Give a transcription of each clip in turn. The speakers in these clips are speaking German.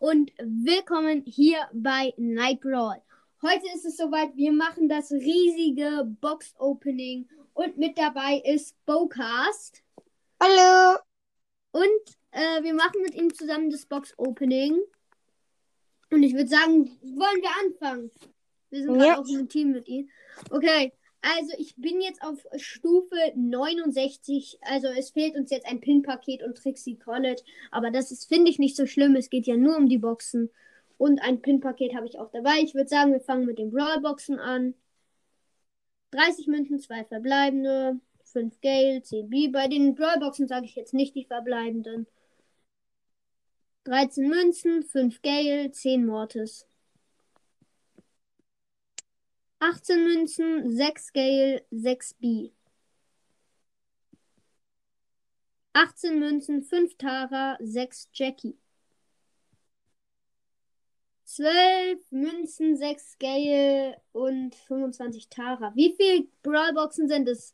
und willkommen hier bei Night Brawl. Heute ist es soweit, wir machen das riesige Box-Opening und mit dabei ist Bocast. Hallo. Und äh, wir machen mit ihm zusammen das Box-Opening. Und ich würde sagen, wollen wir anfangen? Wir sind gerade Ja. auch im Team mit ihm. Okay, also ich bin jetzt auf Stufe 69. Also es fehlt uns jetzt ein Pin-Paket und Trixie College. Aber das ist, finde ich, nicht so schlimm. Es geht ja nur um die Boxen. Und ein Pin-Paket habe ich auch dabei. Ich würde sagen, wir fangen mit den Brawl-Boxen an. 30 Münzen, 2 verbleibende, 5 Gale, 10 B. Bei den Brawl-Boxen sage ich jetzt nicht die verbleibenden. 13 Münzen, 5 Gale, 10 Mortis. 18 Münzen, 6 Gale, 6 B. 18 Münzen, 5 Tara, 6 Jackie. 12 Münzen, 6 Gale und 25 Tara. Wie viele Brawlboxen sind es?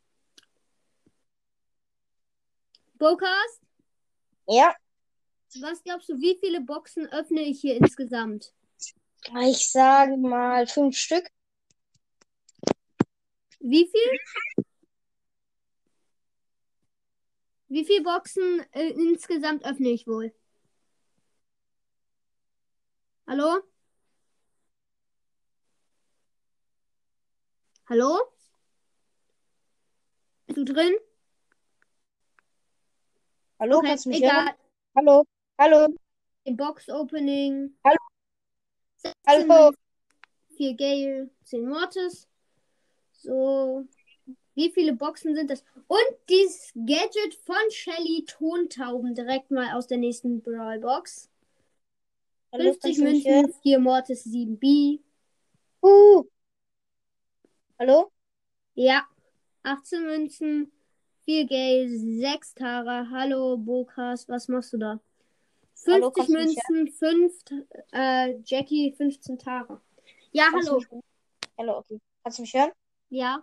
Bocast, Ja, was glaubst du, wie viele Boxen öffne ich hier insgesamt? ich sage mal fünf Stück. Wie viel? Wie viele Boxen äh, insgesamt öffne ich wohl? Hallo? Hallo? Bist du drin? Hallo, Okay, kannst du mich egal. hören? Hallo, hallo, Im Box Opening. Hallo. 16 hallo. 4 Gale, 10 Mortis. So. Wie viele Boxen sind das? Und dieses Gadget von Shelly Tontauben direkt mal aus der nächsten Brawl Box. Hallo, 50 kannst du mich hören? Münzen, 4 Mortis, 7 B. Uh. Hallo? Ja. 18 Münzen, 4 Gale, 6 Tara. Hallo, Bokas, was machst du da? 50 Hallo, mich Münzen, 5 äh, Jackie, 15 Tara. Ja, Kannst hallo. Hallo, okay. Kannst du mich hören? Ja,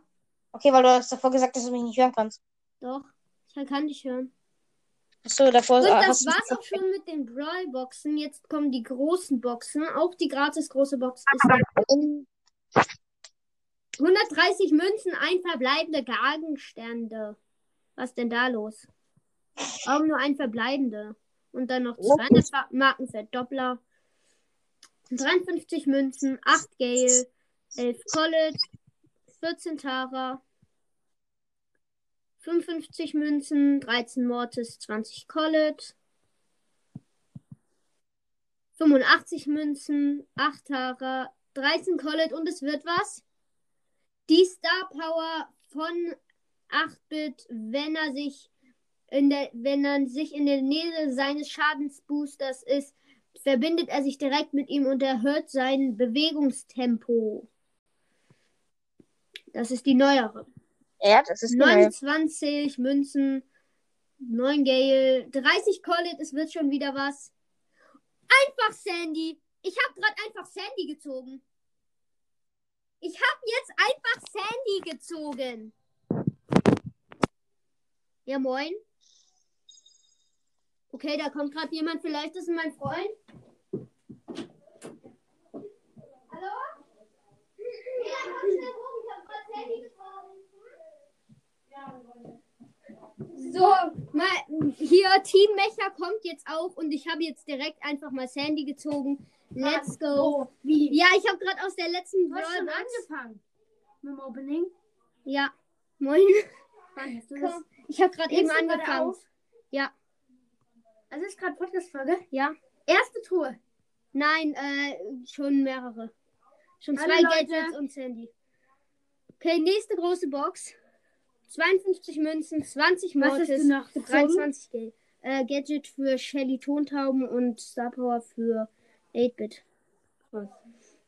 Okay, weil du hast davor gesagt, dass du mich nicht hören kannst. doch. Ich kann dich hören. Achso, davor Und das war's auch schon mit den Brawl-Boxen. Jetzt kommen die großen Boxen. Auch die gratis große Box ist da. 130 Münzen, ein verbleibende Gegenstände. Was denn da los? Auch nur ein verbleibende. Und dann noch 200 Wa- Marken für Doppler. 53 Münzen, 8 Gale, 11 College, 14 Tara, 55 Münzen, 13 Mortis, 20 College, 85 Münzen, 8 Tara, 13 College und es wird was? Die Star Power von 8-Bit, wenn er sich in der, wenn er sich in der Nähe seines Schadensboosters ist, verbindet er sich direkt mit ihm und erhöht sein Bewegungstempo. Das ist die neuere. Ja, das ist neu. 29 Münzen, 9 Gale, 30 Collet, es wird schon wieder was. Einfach Sandy. Ich habe gerade einfach Sandy gezogen. Ich habe jetzt einfach Sandy gezogen. Ja, moin. Okay, da kommt gerade jemand. Vielleicht ist es mein Freund. Hallo? Ja, So, mal, hier Team Mecha kommt jetzt auch und ich habe jetzt direkt einfach mal Sandy gezogen. Let's go. Oh, wie? Ja, ich habe gerade aus der letzten Du hast schon Brawlbox. angefangen mit dem Opening. Ja, moin. Wann hast du das? Komm, Ich habe gerade eben Nimmst du gerade angefangen. auf? Ja, Also ist gerade Podcast-Folge. ja. Erste Tour. Nein, äh, schon mehrere. Schon Hallo, zwei Leute. Gadgets und Sandy. Okay, nächste große Box. 52 Münzen, 20 Was hast Mortis, du noch gezogen? 23 Geld. Äh, Gadget für Shelly Tontauben und Star Power für 8-Bit.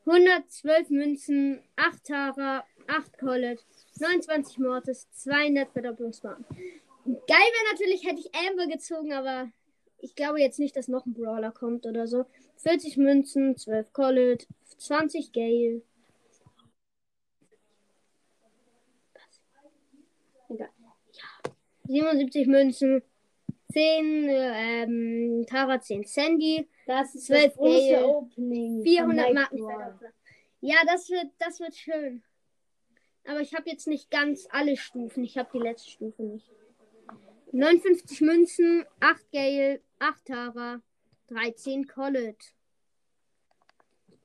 112 Münzen, 8 Tara, 8 Collet, 29 Mortis, 200 Verdopplungsmarken. Geil wäre natürlich, hätte ich Amber gezogen, aber ich glaube jetzt nicht, dass noch ein Brawler kommt oder so. 40 Münzen, 12 Collet, 20 Gale. Egal. Ja. 77 Münzen, 10 ähm, Tara, 10 Sandy, Das ist 12 das große Gale, Opening. 400 von Marken. Ja, das wird, das wird schön. Aber ich habe jetzt nicht ganz alle Stufen. Ich habe die letzte Stufe nicht. 59 Münzen, 8 Gale, 8 Tara, 13 Collet.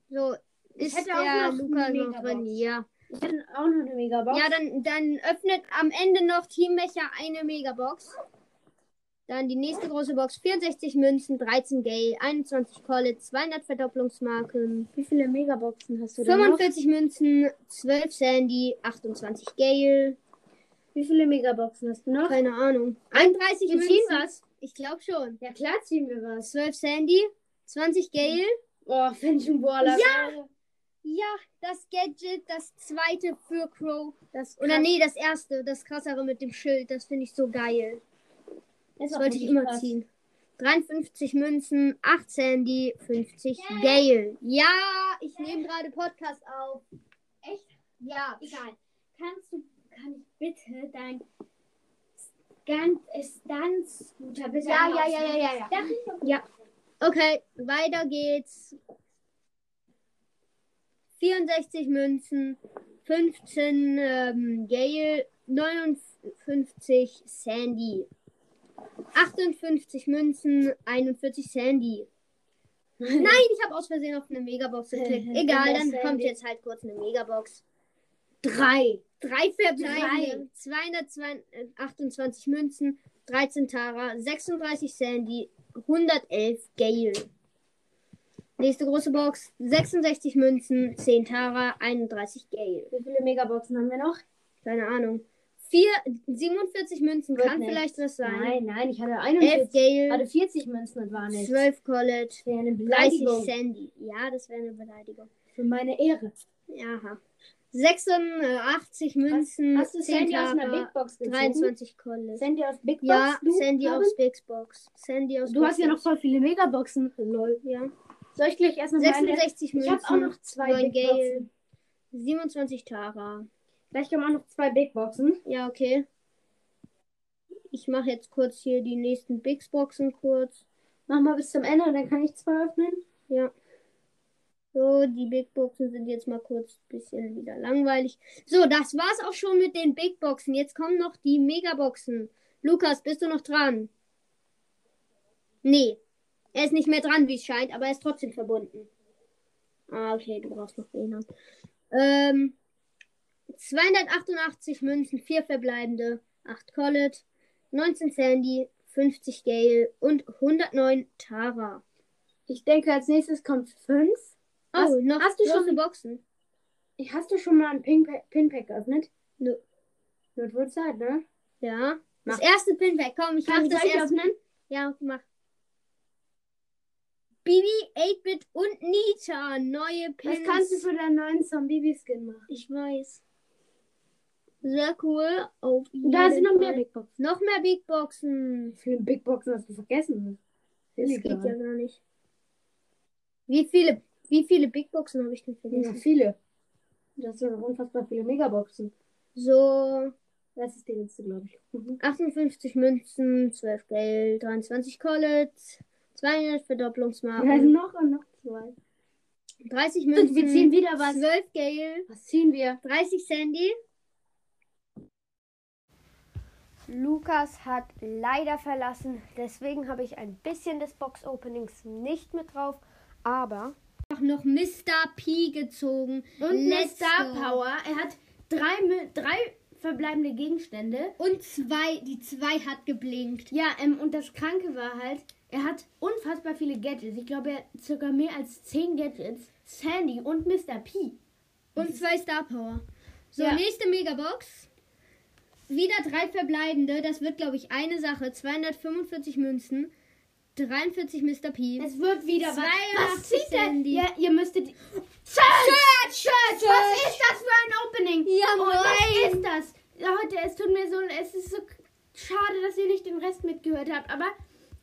So, ist der Luca noch drin? Ja. Ich hätte auch noch eine Megabox. Ja, dann, dann öffnet am Ende noch Teammecher eine Megabox. Dann die nächste große Box, 64 Münzen, 13 Gale, 21 Collet, 200 Verdopplungsmarken, Wie viele Megaboxen hast du noch? 45 Münzen, 12 Sandy, 28 Gale, Wie viele Megaboxen hast du noch? keine Ahnung. 31 Wir Münzen. ziehen was. Ich glaube schon. Ja, klar ziehen wir was. 12 Sandy, 20 Gale. Oh, Fenton Waller. Ja! Ja, das Gadget, das zweite für Crow. Das Oder nee, das erste, das krassere mit dem Schild. Das finde ich so geil. das Das wollte ich immer ziehen. 53 Münzen, 8 Sandy, 50 Gale. Ja, ich nehme gerade Podcast auf. Echt? Ja. Egal. Kannst du, kann ich bitte dein Scan Stunts-Scooter bitte Ja, ja, ja, ja, ja, ja. Ja. Okay, weiter geht's. 64 Münzen, 15 ähm, Gale, 59 Sandy. 58 Münzen, 41 Sandy. Nein, ich habe aus Versehen auf eine Megabox geklickt. Egal, dann kommt jetzt halt kurz eine Megabox. Drei. Drei verbleibende, 228 Münzen, 13 Tara, 36 Sandy, 111 Gale. Nächste große Box, 66 Münzen, 10 Tara, 31 Gale. Wie viele Megaboxen haben wir noch? Keine Ahnung. Vier, 47 Münzen Wird kann nicht. vielleicht was sein. Nein, nein, ich hatte 11 41. Gale, Hatte 40 Münzen und war nicht. 12 College, Das wäre eine 30 Beleidigung Sandy. Ja, das wäre eine Beleidigung. für meine Ehre. Aha. 86 Münzen, Hast du 10 Sandy aus einer Tara, Big Box gezogen? 23 College. Sandy aus Big Box? Ja, du, Sandy Robin? aus Big Box. Sandy aus Du Big hast ja noch voll viele Megaboxen. Lol. Ja. Soll ich gleich erst noch meine... 66 Ich Münzen. habe auch noch zwei 9 Big Gale. Boxen. 27 Tara. Vielleicht kommen auch noch zwei Big Boxen. Ja, okay. Ich mache jetzt kurz hier die nächsten Big Boxen kurz. Mach mal bis zum Ende dann kann ich zwei öffnen. Ja. So, die Big Boxen sind jetzt mal kurz ein bisschen wieder langweilig. So, das war's auch schon mit den Big Boxen. Jetzt kommen noch die Megaboxen. Lukas, bist du noch dran? Nee. Er ist nicht mehr dran, wie es scheint, aber er ist trotzdem verbunden. Ah, okay, du brauchst noch WLAN. Ähm, 288 Münzen, 4 verbleibende, 8 Collet, 19 Sandy, 50 Gale und 109 Tara. Ich denke, als nächstes kommt fünf. Oh, Hast- noch hast du schon- Boxen? Hast du schon mal ein Pinpack, Pinpack geöffnet? Nö. Wird wohl Zeit, ne? Ja. Das Mach. erste Pinback, komm, ich mach das ich erste. öffnen? Ja, mach. Bibi, 8-Bit und Nita, neue Pins. Was kannst du für deinen neuen Zombie-Skin machen? Ich weiß. Sehr cool. Auf Da sind noch mehr. Big Boxen. Noch mehr Big Boxen. Wie viele Big Boxen hast du vergessen? Das Illegal. geht ja gar nicht. Wie viele, wie viele Big Boxen habe ich denn Ja, vergessen? viele. Das sind noch unfassbar viele Megaboxen. So, Das ist die letzte, glaube ich. Mhm. 58 Münzen, 12 Geld, 23 Collets, 200 Wir Verdopplungsmarken, haben noch und noch zwei. 30 Und Münzen, wir ziehen wieder was. 12 Gale, Was ziehen wir? 30 Sandy. Lukas hat leider verlassen, deswegen habe ich ein bisschen des Box-Openings nicht mit drauf, aber auch noch Mr. P gezogen. Und Let's go. Power. Er hat drei, drei verbleibende Gegenstände. Und zwei, die zwei hat geblinkt. Ja, ähm, und das Kranke war halt, er hat unfassbar viele Gadgets. Ich glaube, er hat sogar mehr als zehn Gadgets. Sandy und Mr. P. Und zwei Star Power. So, Ja. nächste Megabox. Wieder drei verbleibende. Das wird, glaube ich, eine Sache. 245 Münzen. 43 Mr. P. Es wird wieder was. 82 Was zieht? Sandy. Ja, ihr müsstet. Search! Search! Was ist das für ein Opening? Ja, moin. was ist das? Leute, es tut mir so, es ist so schade, dass ihr nicht den Rest mitgehört habt, aber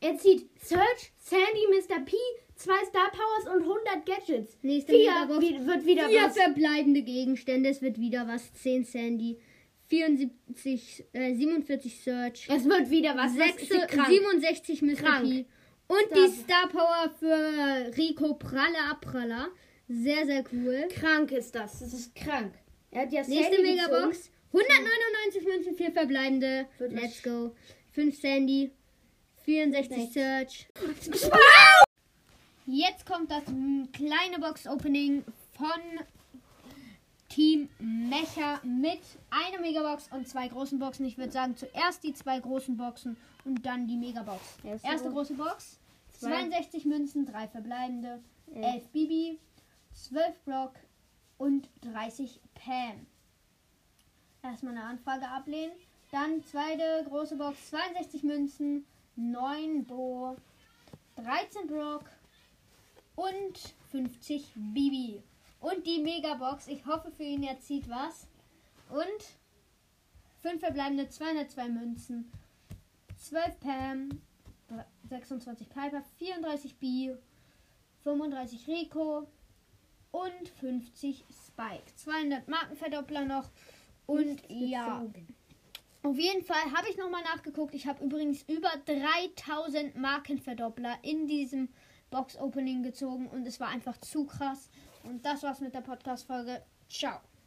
er zieht Search, Sandy, Mr. P, zwei Star Powers und 100 Gadgets. Nächste Vier Megabox. wird wieder Vier was. verbleibende Gegenstände. Es wird wieder was. 10 Sandy. 74, äh, 47 Search. Es wird wieder was. was ist 6, krank. 67 Mr. Krank. P. Und Star- die Star Power für Rico Pralle Apraller. Sehr, sehr cool. Krank ist das. Das ist krank. Er hat ja Nächste Megabox. 199 Münzen, 4 verbleibende. Let's go. 5 Sandy. 64 Nice. Search. Jetzt kommt das kleine Box-Opening von Team Mecha mit einer Megabox und zwei großen Boxen. Ich würde sagen, zuerst die zwei großen Boxen und dann die Megabox. Erste Erste Gro- große Box. Zwei. 62 Münzen, 3 verbleibende. Elf. 11 Bibi, 12 Block und 30 Pam. Erstmal eine Anfrage ablehnen. Dann zweite große Box, 62 Münzen, 9 Bo, 13 Brock und 50 Bibi. Und die Megabox, ich hoffe für ihn, er zieht was. Und 5 verbleibende, 202 Münzen, 12 Pam, 26 Piper, 34 B, 35 Rico und 50 Spike. 200 Markenverdoppler noch. Und ja, auf jeden Fall habe ich nochmal nachgeguckt. Ich habe übrigens über 3000 Markenverdoppler in diesem Box-Opening gezogen und es war einfach zu krass. Und das war's mit der Podcast-Folge. Ciao.